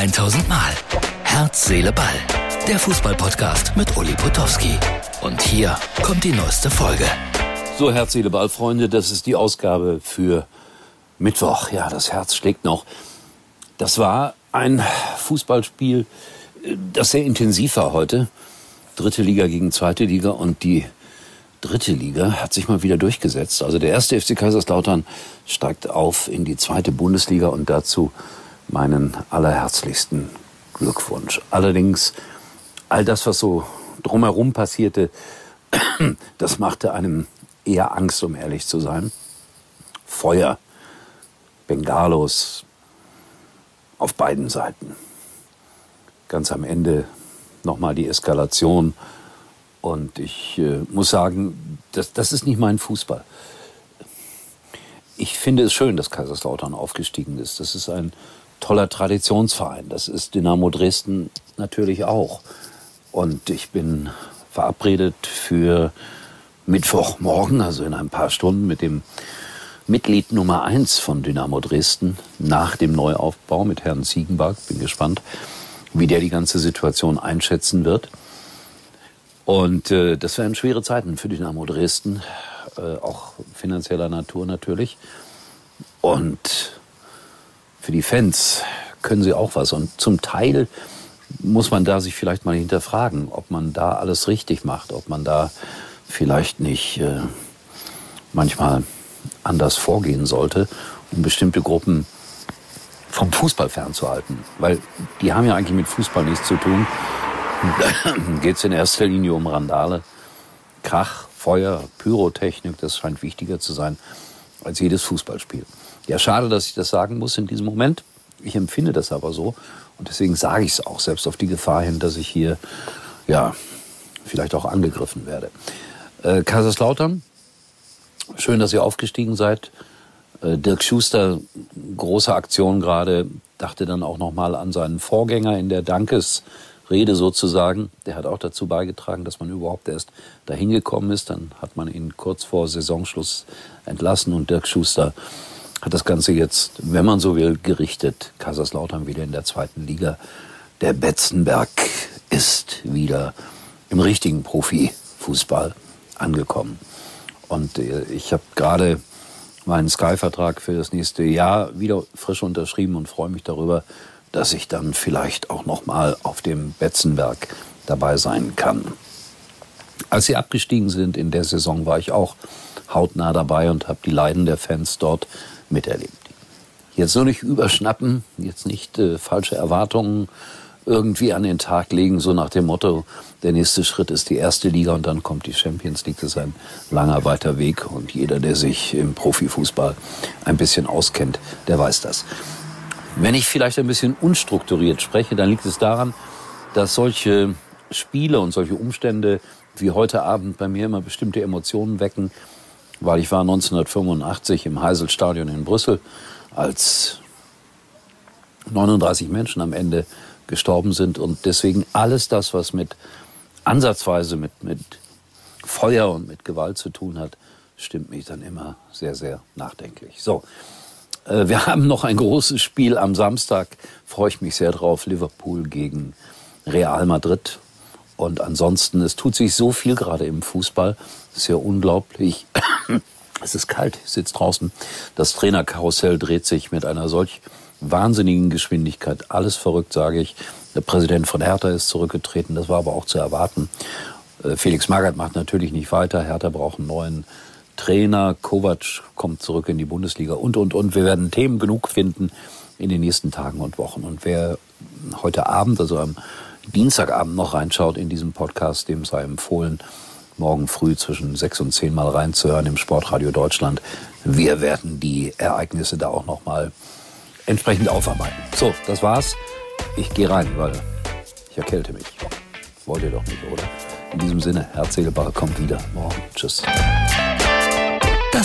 1000 Mal. Herz, Seele, Ball. Der Fußballpodcast mit Uli Potowski. Und hier kommt die neueste Folge. So, Herz, Seele, Ball, Freunde, das ist die Ausgabe für Mittwoch. Ja, das Herz schlägt noch. Das war ein Fußballspiel, das sehr intensiv war heute. Dritte Liga gegen zweite Liga und die dritte Liga hat sich mal wieder durchgesetzt. Also der erste FC Kaiserslautern steigt auf in die zweite Bundesliga und dazu meinen allerherzlichsten Glückwunsch. Allerdings all das, was so drumherum passierte, das machte einem eher Angst, um ehrlich zu sein. Feuer, Bengalos auf beiden Seiten. Ganz am Ende nochmal die Eskalation und ich äh, muss sagen, das, das ist nicht mein Fußball. Ich finde es schön, dass Kaiserslautern aufgestiegen ist. Das ist ein toller Traditionsverein. Das ist Dynamo Dresden natürlich auch. Und ich bin verabredet für Mittwochmorgen, also in ein paar Stunden, mit dem Mitglied Nummer eins von Dynamo Dresden nach dem Neuaufbau mit Herrn Ziegenberg. Bin gespannt, wie der die ganze Situation einschätzen wird. Und äh, das wären schwere Zeiten für Dynamo Dresden, äh, auch finanzieller Natur natürlich. Und für die Fans können sie auch was. Und zum Teil muss man da sich vielleicht mal hinterfragen, ob man da alles richtig macht, ob man da vielleicht nicht äh, manchmal anders vorgehen sollte, um bestimmte Gruppen vom Fußball fernzuhalten. Weil die haben ja eigentlich mit Fußball nichts zu tun geht es in erster Linie um Randale, Krach, Feuer, Pyrotechnik. Das scheint wichtiger zu sein als jedes Fußballspiel. Ja, schade, dass ich das sagen muss in diesem Moment. Ich empfinde das aber so. Und deswegen sage ich es auch, selbst auf die Gefahr hin, dass ich hier, ja, vielleicht auch angegriffen werde. Äh, Kaiserslautern, schön, dass ihr aufgestiegen seid. Äh, Dirk Schuster, große Aktion gerade, dachte dann auch nochmal an seinen Vorgänger in der Dankes- Rede sozusagen. Der hat auch dazu beigetragen, dass man überhaupt erst dahin gekommen ist. Dann hat man ihn kurz vor Saisonschluss entlassen und Dirk Schuster hat das Ganze jetzt, wenn man so will, gerichtet. Kaiserslautern wieder in der zweiten Liga. Der Betzenberg ist wieder im richtigen Profifußball angekommen. Und äh, ich habe gerade meinen Sky-Vertrag für das nächste Jahr wieder frisch unterschrieben und freue mich darüber, dass ich dann vielleicht auch noch mal auf dem Betzenberg dabei sein kann. Als sie abgestiegen sind in der Saison, war ich auch hautnah dabei und habe die Leiden der Fans dort miterlebt. Jetzt nur nicht überschnappen, jetzt nicht äh, falsche Erwartungen irgendwie an den Tag legen, so nach dem Motto, der nächste Schritt ist die erste Liga und dann kommt die Champions League. Das ist ein langer, weiter Weg und jeder, der sich im Profifußball ein bisschen auskennt, der weiß das. Wenn ich vielleicht ein bisschen unstrukturiert spreche, dann liegt es daran, dass solche Spiele und solche Umstände wie heute Abend bei mir immer bestimmte Emotionen wecken, weil ich war 1985 im Heiselstadion in Brüssel, als 39 Menschen am Ende gestorben sind und deswegen alles das, was mit ansatzweise mit, mit Feuer und mit Gewalt zu tun hat, stimmt mich dann immer sehr, sehr nachdenklich. So, wir haben noch ein großes Spiel am Samstag, freue ich mich sehr drauf, Liverpool gegen Real Madrid. Und ansonsten, es tut sich so viel gerade im Fußball, das ist ja unglaublich. Es ist kalt, ich sitze draußen. Das Trainerkarussell dreht sich mit einer solch wahnsinnigen Geschwindigkeit. Alles verrückt, sage ich. Der Präsident von Hertha ist zurückgetreten, das war aber auch zu erwarten. Äh, Felix Magath macht natürlich nicht weiter. Hertha braucht einen neuen Trainer, Kovac kommt zurück in die Bundesliga und, und, und. Wir werden Themen genug finden in den nächsten Tagen und Wochen. Und wer heute Abend, also am Dienstagabend noch reinschaut in diesen Podcast, dem sei empfohlen, morgen früh zwischen sechs und zehn Mal reinzuhören im Sportradio Deutschland. Wir werden die Ereignisse da auch noch mal entsprechend aufarbeiten. So, das war's. Ich gehe rein, weil ich erkälte mich. Wollt ihr doch nicht, oder? In diesem Sinne, Herz, Seele, kommt wieder. Morgen. Tschüss.